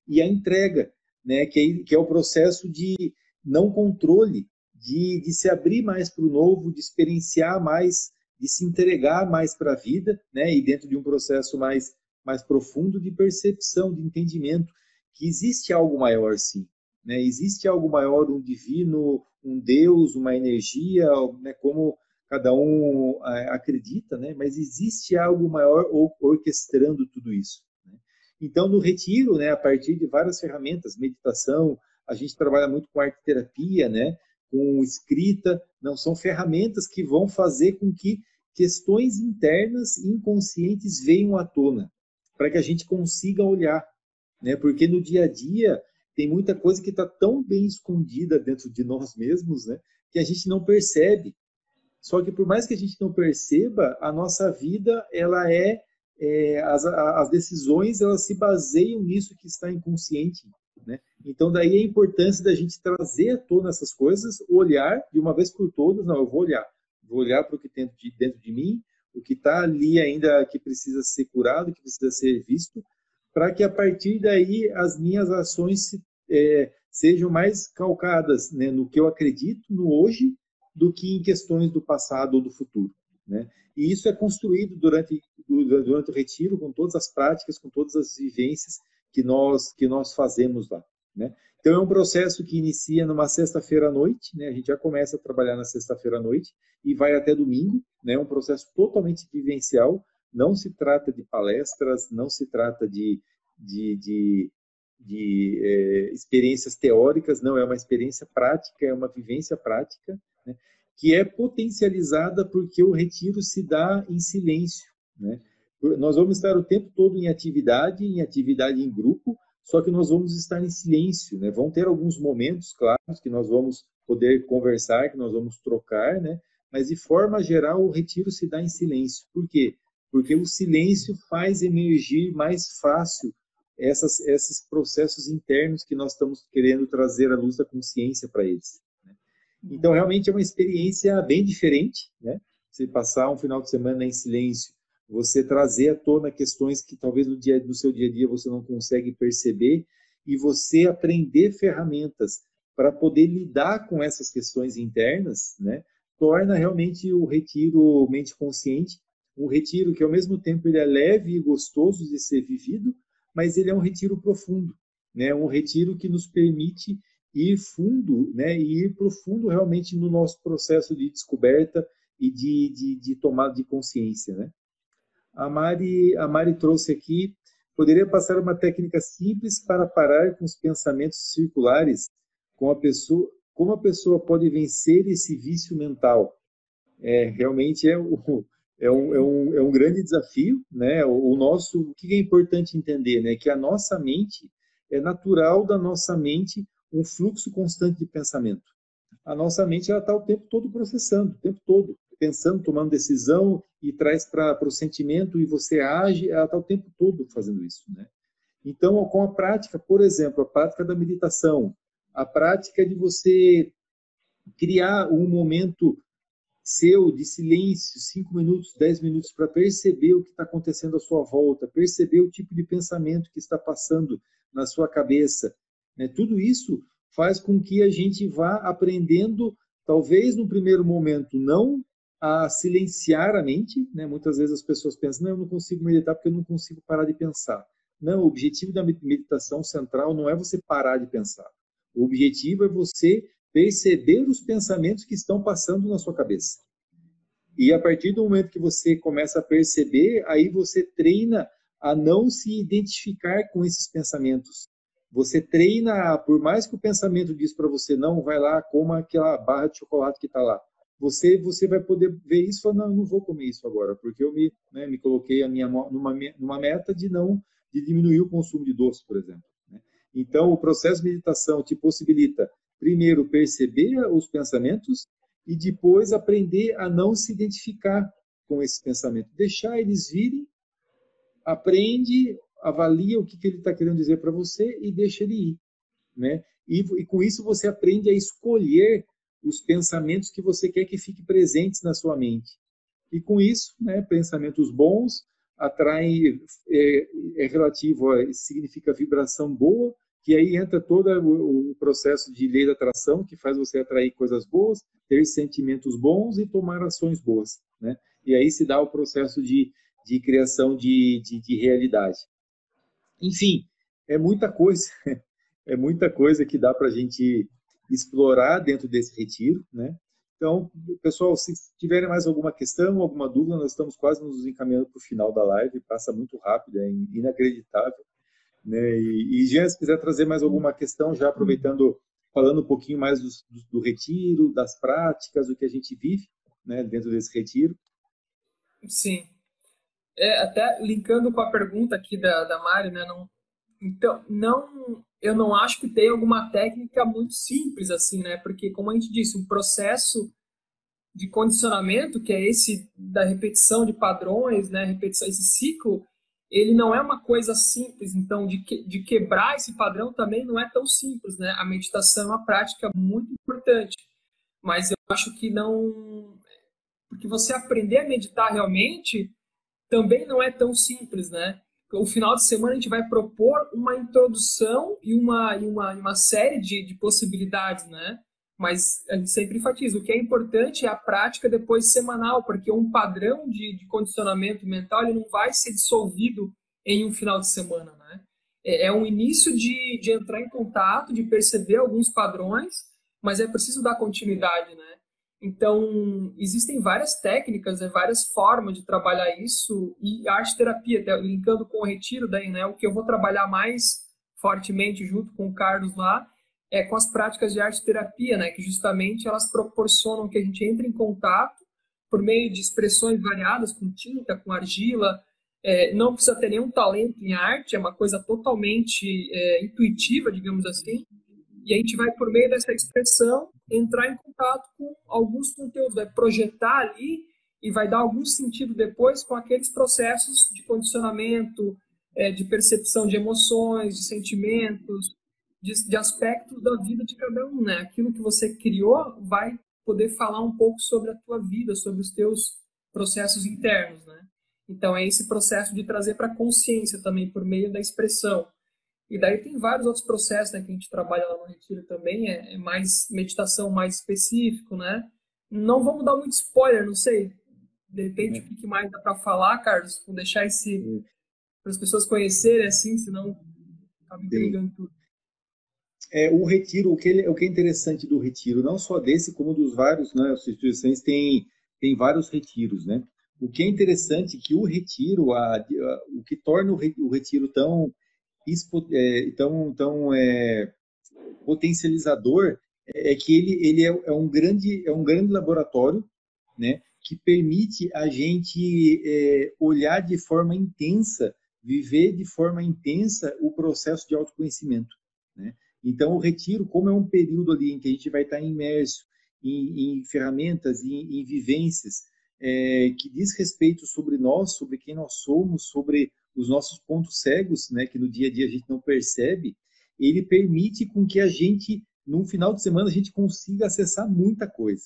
E a entrega, né? que, é, que é o processo de não controle, de, de se abrir mais para o novo, de experienciar mais, de se entregar mais para a vida, né? e dentro de um processo mais, mais profundo de percepção, de entendimento, que existe algo maior, sim. Né? Existe algo maior, um divino, um Deus, uma energia, né? como cada um é, acredita, né? mas existe algo maior orquestrando tudo isso. Né? Então, no retiro, né, a partir de várias ferramentas, meditação, a gente trabalha muito com arte terapia, né, com escrita, não são ferramentas que vão fazer com que questões internas e inconscientes venham à tona, para que a gente consiga olhar, né? Porque no dia a dia tem muita coisa que está tão bem escondida dentro de nós mesmos, né? Que a gente não percebe. Só que por mais que a gente não perceba, a nossa vida ela é, é as, as decisões elas se baseiam nisso que está inconsciente, né? Então daí a importância da gente trazer à tona essas coisas, olhar de uma vez por todas, não, eu vou olhar, vou olhar para o que tem de, dentro de mim, o que está ali ainda que precisa ser curado, que precisa ser visto, para que a partir daí as minhas ações se, é, sejam mais calcadas né, no que eu acredito no hoje do que em questões do passado ou do futuro. Né? E isso é construído durante, durante o retiro, com todas as práticas, com todas as vivências que nós, que nós fazemos lá. Né? Então, é um processo que inicia numa sexta-feira à noite, né? a gente já começa a trabalhar na sexta-feira à noite e vai até domingo, né? é um processo totalmente vivencial, não se trata de palestras, não se trata de, de, de, de é, experiências teóricas, não, é uma experiência prática, é uma vivência prática, né, que é potencializada porque o retiro se dá em silêncio. Né? Nós vamos estar o tempo todo em atividade, em atividade em grupo, só que nós vamos estar em silêncio. Né? Vão ter alguns momentos, claro, que nós vamos poder conversar, que nós vamos trocar, né? mas de forma geral o retiro se dá em silêncio. Por quê? Porque o silêncio faz emergir mais fácil essas, esses processos internos que nós estamos querendo trazer à luz da consciência para eles. Então, realmente é uma experiência bem diferente, né? Você passar um final de semana em silêncio, você trazer à tona questões que talvez no, dia, no seu dia a dia você não consegue perceber e você aprender ferramentas para poder lidar com essas questões internas, né? Torna realmente o retiro mente consciente um retiro que ao mesmo tempo ele é leve e gostoso de ser vivido, mas ele é um retiro profundo, né? Um retiro que nos permite ir fundo, né, e ir profundo realmente no nosso processo de descoberta e de, de, de tomada de consciência, né? A Mari, a Mari trouxe aqui, poderia passar uma técnica simples para parar com os pensamentos circulares, com a pessoa, como a pessoa pode vencer esse vício mental? É, realmente é, o, é, um, é, um, é um grande desafio, né? O, o nosso, o que é importante entender, né? Que a nossa mente é natural da nossa mente um fluxo constante de pensamento. A nossa mente ela está o tempo todo processando, o tempo todo pensando, tomando decisão e traz para o sentimento e você age, ela está o tempo todo fazendo isso, né? Então, com a prática, por exemplo, a prática da meditação, a prática de você criar um momento seu de silêncio, cinco minutos, dez minutos, para perceber o que está acontecendo à sua volta, perceber o tipo de pensamento que está passando na sua cabeça. Né? Tudo isso faz com que a gente vá aprendendo, talvez no primeiro momento, não a silenciar a mente. Né? Muitas vezes as pessoas pensam, não, eu não consigo meditar porque eu não consigo parar de pensar. Não, o objetivo da meditação central não é você parar de pensar. O objetivo é você perceber os pensamentos que estão passando na sua cabeça. E a partir do momento que você começa a perceber, aí você treina a não se identificar com esses pensamentos. Você treina, por mais que o pensamento diz para você, não, vai lá, coma aquela barra de chocolate que está lá você você vai poder ver isso e falar, não, eu não vou comer isso agora, porque eu me, né, me coloquei a minha, numa, numa meta de não de diminuir o consumo de doce, por exemplo. Né? Então, o processo de meditação te possibilita, primeiro, perceber os pensamentos e depois aprender a não se identificar com esses pensamentos. Deixar eles virem, aprende, avalia o que, que ele está querendo dizer para você e deixa ele ir. Né? E, e com isso você aprende a escolher os pensamentos que você quer que fiquem presentes na sua mente. E com isso, né, pensamentos bons atraem, é, é relativo a, significa vibração boa, que aí entra todo o, o processo de lei da atração, que faz você atrair coisas boas, ter sentimentos bons e tomar ações boas. Né? E aí se dá o processo de, de criação de, de, de realidade. Enfim, é muita coisa, [laughs] é muita coisa que dá para a gente explorar dentro desse retiro, né? Então, pessoal, se tiverem mais alguma questão, alguma dúvida, nós estamos quase nos encaminhando para o final da live, passa muito rápido, é inacreditável. Né? E, Jean, se quiser trazer mais alguma questão, já aproveitando, falando um pouquinho mais do, do, do retiro, das práticas, do que a gente vive né, dentro desse retiro. Sim. É, até linkando com a pergunta aqui da, da Mari, né, não, então, não eu não acho que tem alguma técnica muito simples assim, né? Porque, como a gente disse, um processo de condicionamento, que é esse da repetição de padrões, né? Repetição, esse ciclo, ele não é uma coisa simples. Então, de, que, de quebrar esse padrão também não é tão simples, né? A meditação é uma prática muito importante, mas eu acho que não. Porque você aprender a meditar realmente também não é tão simples, né? o final de semana a gente vai propor uma introdução e uma, e uma, uma série de, de possibilidades, né? Mas a gente sempre enfatiza, o que é importante é a prática depois semanal, porque um padrão de, de condicionamento mental ele não vai ser dissolvido em um final de semana, né? É, é um início de, de entrar em contato, de perceber alguns padrões, mas é preciso dar continuidade, né? Então, existem várias técnicas, né, várias formas de trabalhar isso, e a arte-terapia, linkando com o retiro, daí, né, o que eu vou trabalhar mais fortemente junto com o Carlos lá, é com as práticas de arte-terapia, né, que justamente elas proporcionam que a gente entre em contato por meio de expressões variadas, com tinta, com argila, é, não precisa ter nenhum talento em arte, é uma coisa totalmente é, intuitiva, digamos assim, e a gente vai, por meio dessa expressão, entrar em contato com alguns conteúdos, vai projetar ali e vai dar algum sentido depois com aqueles processos de condicionamento, é, de percepção de emoções, de sentimentos, de, de, aspectos da vida de cada um, né? Aquilo que você criou vai poder falar um pouco sobre a tua vida, sobre os teus processos internos, né? Então é esse processo de trazer para a consciência também por meio da expressão. E daí tem vários outros processos né, que a gente trabalha lá no Retiro também, é, é mais meditação mais específico, né? Não vamos dar muito spoiler, não sei. De repente, o que mais dá para falar, Carlos? Vou deixar esse para as pessoas conhecerem, assim, senão acaba entregando tudo. É, o retiro, o que, ele, o que é interessante do retiro, não só desse, como dos vários, né, as instituições têm, tem vários retiros, né? O que é interessante é que o retiro, a, a, o que torna o retiro tão, é, tão, tão é, potencializador é que ele, ele é, é, um grande, é um grande laboratório, né? Que permite a gente é, olhar de forma intensa, viver de forma intensa o processo de autoconhecimento, né? Então, o retiro, como é um período ali em que a gente vai estar imerso em, em ferramentas, em, em vivências, é, que diz respeito sobre nós, sobre quem nós somos, sobre os nossos pontos cegos, né, que no dia a dia a gente não percebe, ele permite com que a gente, num final de semana, a gente consiga acessar muita coisa.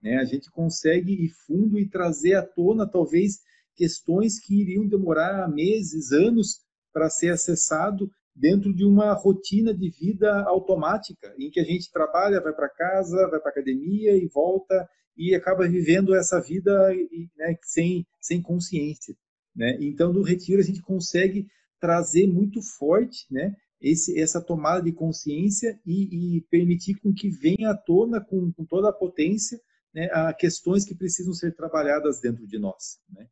Né? A gente consegue ir fundo e trazer à tona, talvez, questões que iriam demorar meses, anos para ser acessado dentro de uma rotina de vida automática, em que a gente trabalha, vai para casa, vai para academia e volta e acaba vivendo essa vida né, sem, sem consciência. Né? Então, no retiro, a gente consegue trazer muito forte né, esse, essa tomada de consciência e, e, permitir com que venha à tona com, com toda a potência né, a questões que precisam ser trabalhadas dentro de nós. Né?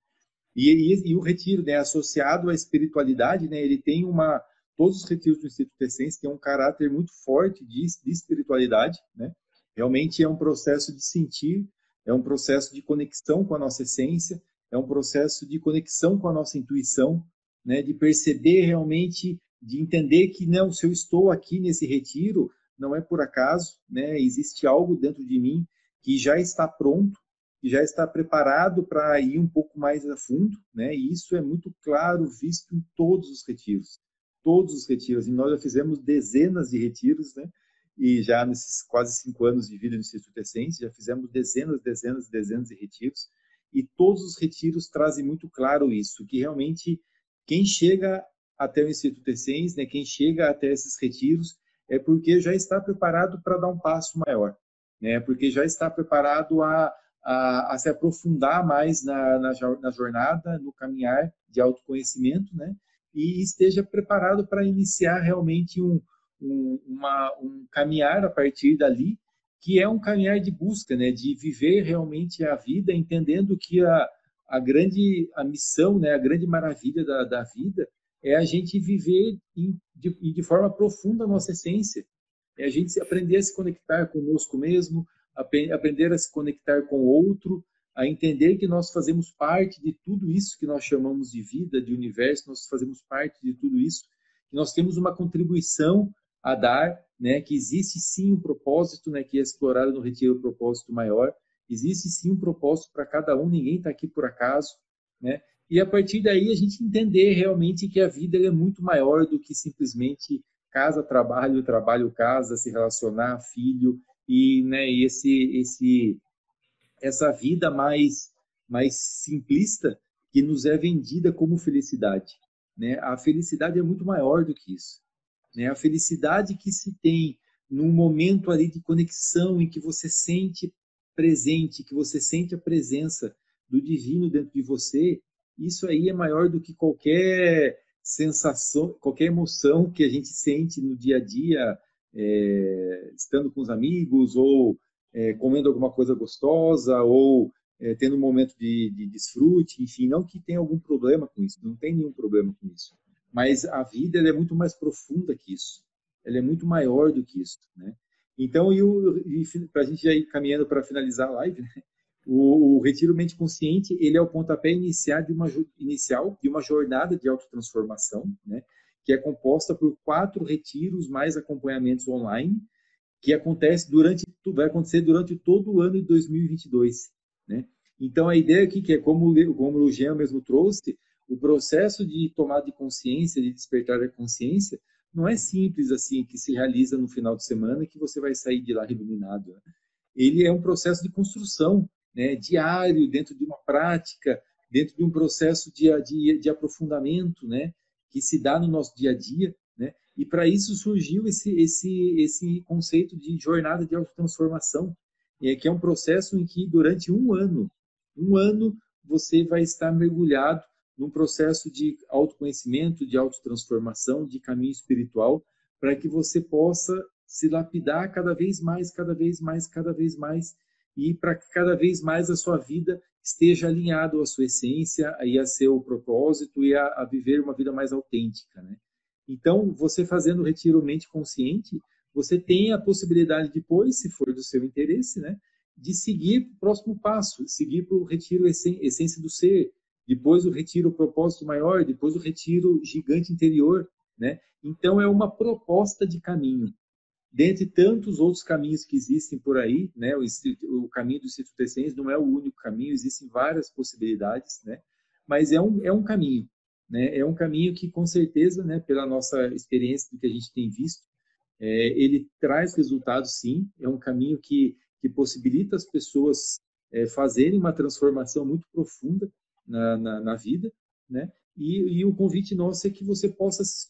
E, e, e, o retiro, né, associado à espiritualidade, né, ele tem uma todos os retiros do Instituto Essência têm um caráter muito forte de, de espiritualidade, né? Realmente é um processo de sentir, é um processo de conexão com a nossa essência, é um processo de conexão com a nossa intuição, né? De perceber realmente, de entender que não, se eu estou aqui nesse retiro, não é por acaso, né? Existe algo dentro de mim que já está pronto, que já está preparado para ir um pouco mais a fundo, né? E isso é muito claro visto em todos os retiros todos os retiros. E nós já fizemos dezenas de retiros, né? E já nesses quase cinco anos de vida no Instituto Essência, já fizemos dezenas, dezenas, dezenas de retiros. E todos os retiros trazem muito claro isso, que realmente quem chega até o Instituto Essência, né, quem chega até esses retiros, é porque já está preparado para dar um passo maior, né? Porque já está preparado a, a, a se aprofundar mais na, na, na jornada, no caminhar de autoconhecimento, né? e esteja preparado para iniciar realmente um, um, uma, um caminhar a partir dali, que é um caminhar de busca, né, de viver realmente a vida, entendendo que a, a grande a missão, né, a grande maravilha da, da vida é a gente viver em, de, de forma profunda a nossa essência, é a gente aprender a se conectar conosco mesmo, aprender a se conectar com o outro, a entender que nós fazemos parte de tudo isso que nós chamamos de vida, de universo, nós fazemos parte de tudo isso, que nós temos uma contribuição a dar, né, que existe sim um propósito, né, que é explorado no retiro o propósito maior, existe sim um propósito para cada um, ninguém está aqui por acaso, né, e a partir daí a gente entender realmente que a vida é muito maior do que simplesmente casa, trabalho, trabalho, casa, se relacionar, filho, e, né, e esse, esse essa vida mais, mais simplista que nos é vendida como felicidade. Né? A felicidade é muito maior do que isso. Né? A felicidade que se tem num momento ali de conexão em que você sente presente, que você sente a presença do divino dentro de você, isso aí é maior do que qualquer sensação, qualquer emoção que a gente sente no dia a dia, é, estando com os amigos ou é, comendo alguma coisa gostosa ou é, tendo um momento de, de, desfrute, enfim, não que tenha algum problema com isso, não tem nenhum problema com isso. Mas a vida é muito mais profunda que isso, ela é muito maior do que isso, né? Então, e, e para a gente já ir caminhando para finalizar a live, né? o, o, retiro mente consciente ele é o pontapé inicial de uma inicial de uma jornada de autotransformação, né? Que é composta por quatro retiros mais acompanhamentos online que acontece durante vai acontecer durante todo o ano de 2022, né? Então a ideia aqui que é como como o Jean mesmo trouxe, o processo de tomada de consciência, de despertar da consciência, não é simples assim que se realiza no final de semana que você vai sair de lá iluminado. Né? Ele é um processo de construção, né, diário dentro de uma prática, dentro de um processo de, de, de aprofundamento, né, que se dá no nosso dia a dia e para isso surgiu esse, esse, esse conceito de jornada de autotransformação, que é um processo em que durante um ano, um ano você vai estar mergulhado num processo de autoconhecimento, de autotransformação, de caminho espiritual, para que você possa se lapidar cada vez mais, cada vez mais, cada vez mais, e para que cada vez mais a sua vida esteja alinhado à sua essência e a seu propósito e a, a viver uma vida mais autêntica, né? Então, você fazendo o retiro mente consciente, você tem a possibilidade depois, se for do seu interesse, né, de seguir o próximo passo, seguir para o retiro essência do ser, depois o retiro propósito maior, depois o retiro gigante interior, né? Então é uma proposta de caminho. Dentre tantos outros caminhos que existem por aí, né, o, o caminho do Instituto Essência não é o único caminho, existem várias possibilidades, né? Mas é um, é um caminho, né? É um caminho que, com certeza, né, pela nossa experiência do que a gente tem visto, é, ele traz resultados, sim. É um caminho que, que possibilita as pessoas é, fazerem uma transformação muito profunda na, na, na vida, né? E, e, o convite nosso é que você possa se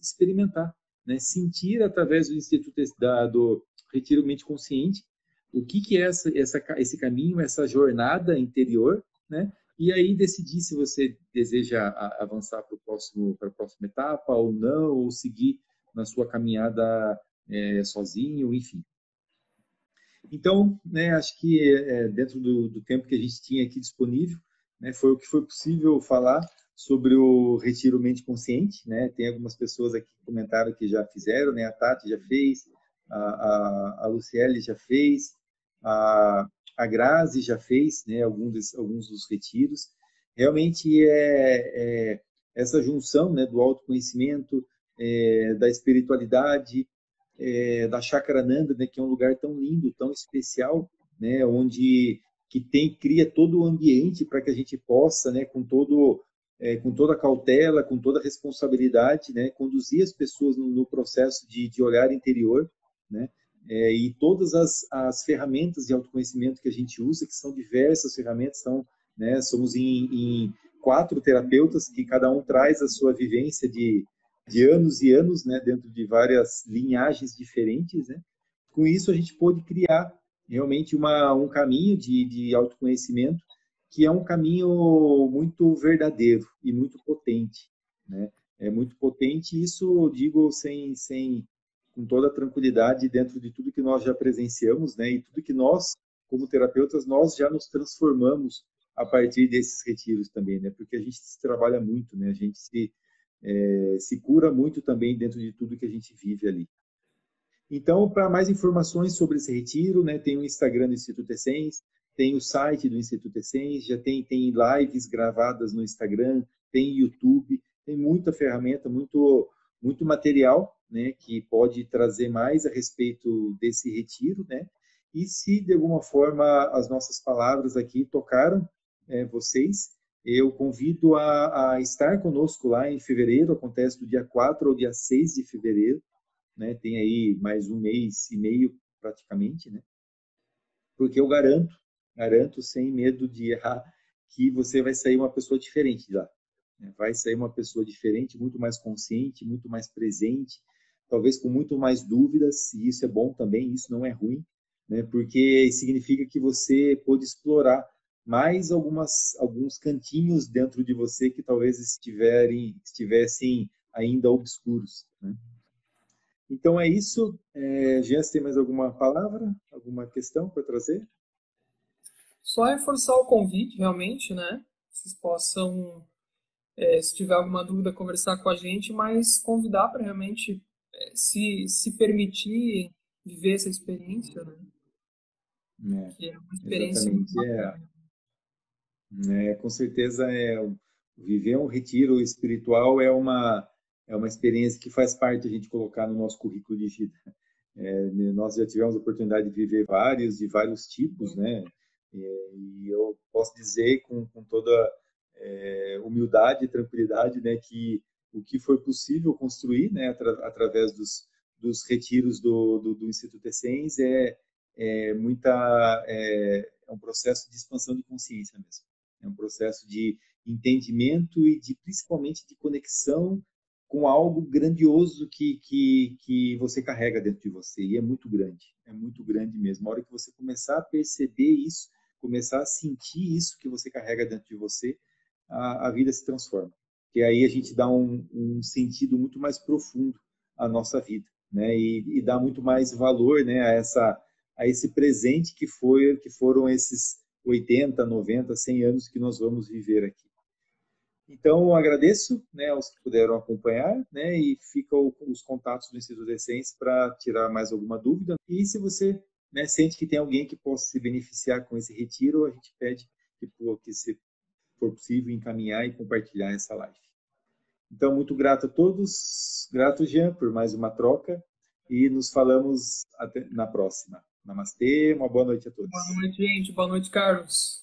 experimentar, né? sentir através do Instituto da, do Retiro Mente Consciente o que, que é essa, essa, esse caminho, essa jornada interior, né? e aí decidir se você deseja avançar para, o próximo, para a próxima etapa ou não, ou seguir na sua caminhada é, sozinho, enfim. Então, né, acho que é, dentro do, do, tempo que a gente tinha aqui disponível, né, foi o que foi possível falar sobre o retiro mente consciente. Né? Tem algumas pessoas aqui que comentaram que já fizeram, né? a Tati já fez, a, a, a Luciele já fez, a, a Grazi já fez né? alguns, dos, alguns dos retiros. Realmente é, é essa junção né, do autoconhecimento, é, da espiritualidade, é, da Chakrananda, né, que é um lugar tão lindo, tão especial, né, onde que tem cria todo o ambiente para que a gente possa, né, com todo é, com toda a cautela, com toda a responsabilidade, né, conduzir as pessoas no, no processo de, de, olhar interior, né, é, e todas as, as ferramentas de autoconhecimento que a gente usa, que são diversas ferramentas, são, né, somos em, em quatro terapeutas que cada um traz a sua vivência de, de anos e anos, né, dentro de várias linhagens diferentes, né? Com isso a gente pôde criar realmente uma, um caminho de, de autoconhecimento que é um caminho muito verdadeiro e muito potente, né? É muito potente isso, digo sem sem com toda tranquilidade dentro de tudo que nós já presenciamos, né? E tudo que nós como terapeutas nós já nos transformamos a partir desses retiros também, né? Porque a gente se trabalha muito, né? A gente se é, se cura muito também dentro de tudo que a gente vive ali. Então, para mais informações sobre esse retiro, né, tem o Instagram do Instituto Essence, tem o site do Instituto Essence, já tem, tem lives gravadas no Instagram, tem YouTube, tem muita ferramenta, muito, muito material né, que pode trazer mais a respeito desse retiro. Né? E se de alguma forma as nossas palavras aqui tocaram é, vocês, eu convido a, a, estar conosco lá em fevereiro, acontece do dia 4 ao dia 6 de fevereiro, né? Tem aí mais um mês e meio praticamente, né? Porque eu garanto, garanto sem medo de errar, que você vai sair uma pessoa diferente de lá. Né? Vai sair uma pessoa diferente, muito mais consciente, muito mais presente, talvez com muito mais dúvidas, e isso é bom também, isso não é ruim, né? Porque significa que você pôde explorar mais algumas, alguns cantinhos dentro de você que talvez estiverem, estivessem ainda obscuros. Né? Então é isso. É, Jean, tem mais alguma palavra, alguma questão para trazer? Só reforçar o convite, realmente, né? Vocês possam, é, se tiver alguma dúvida, conversar com a gente, mas convidar para realmente é, se, se permitir viver essa experiência, né? É, que é uma experiência é, é, com certeza, é, viver um retiro espiritual é uma, é uma experiência que faz parte a gente colocar no nosso currículo de vida. É, nós já tivemos a oportunidade de viver vários, de vários tipos, né? E eu posso dizer com, com toda é, humildade e tranquilidade, né, que o que foi possível construir, né, atra, através dos, dos retiros do, do, do Instituto Essens é, é muita é, é um processo de expansão de consciência mesmo. É um processo de entendimento e de principalmente de conexão com algo grandioso que, que, que você carrega dentro de você. E é muito grande, é muito grande mesmo. A hora que você começar a perceber isso, começar a sentir isso que você carrega dentro de você, a, a vida se transforma. Que aí a gente dá um, um sentido muito mais profundo à nossa vida, né? E, e dá muito mais valor, né, a essa a esse presente que foi que foram esses 80, 90, 100 anos que nós vamos viver aqui. Então, agradeço né, aos que puderam acompanhar né, e ficam os contatos do Instituto de Essência para tirar mais alguma dúvida. E se você né, sente que tem alguém que possa se beneficiar com esse retiro, a gente pede que, que se for possível, encaminhar e compartilhar essa live. Então, muito grato a todos. Grato, Jean, por mais uma troca. E nos falamos na próxima. Namastê, uma boa noite a todos. Boa noite, gente. Boa noite, Carlos.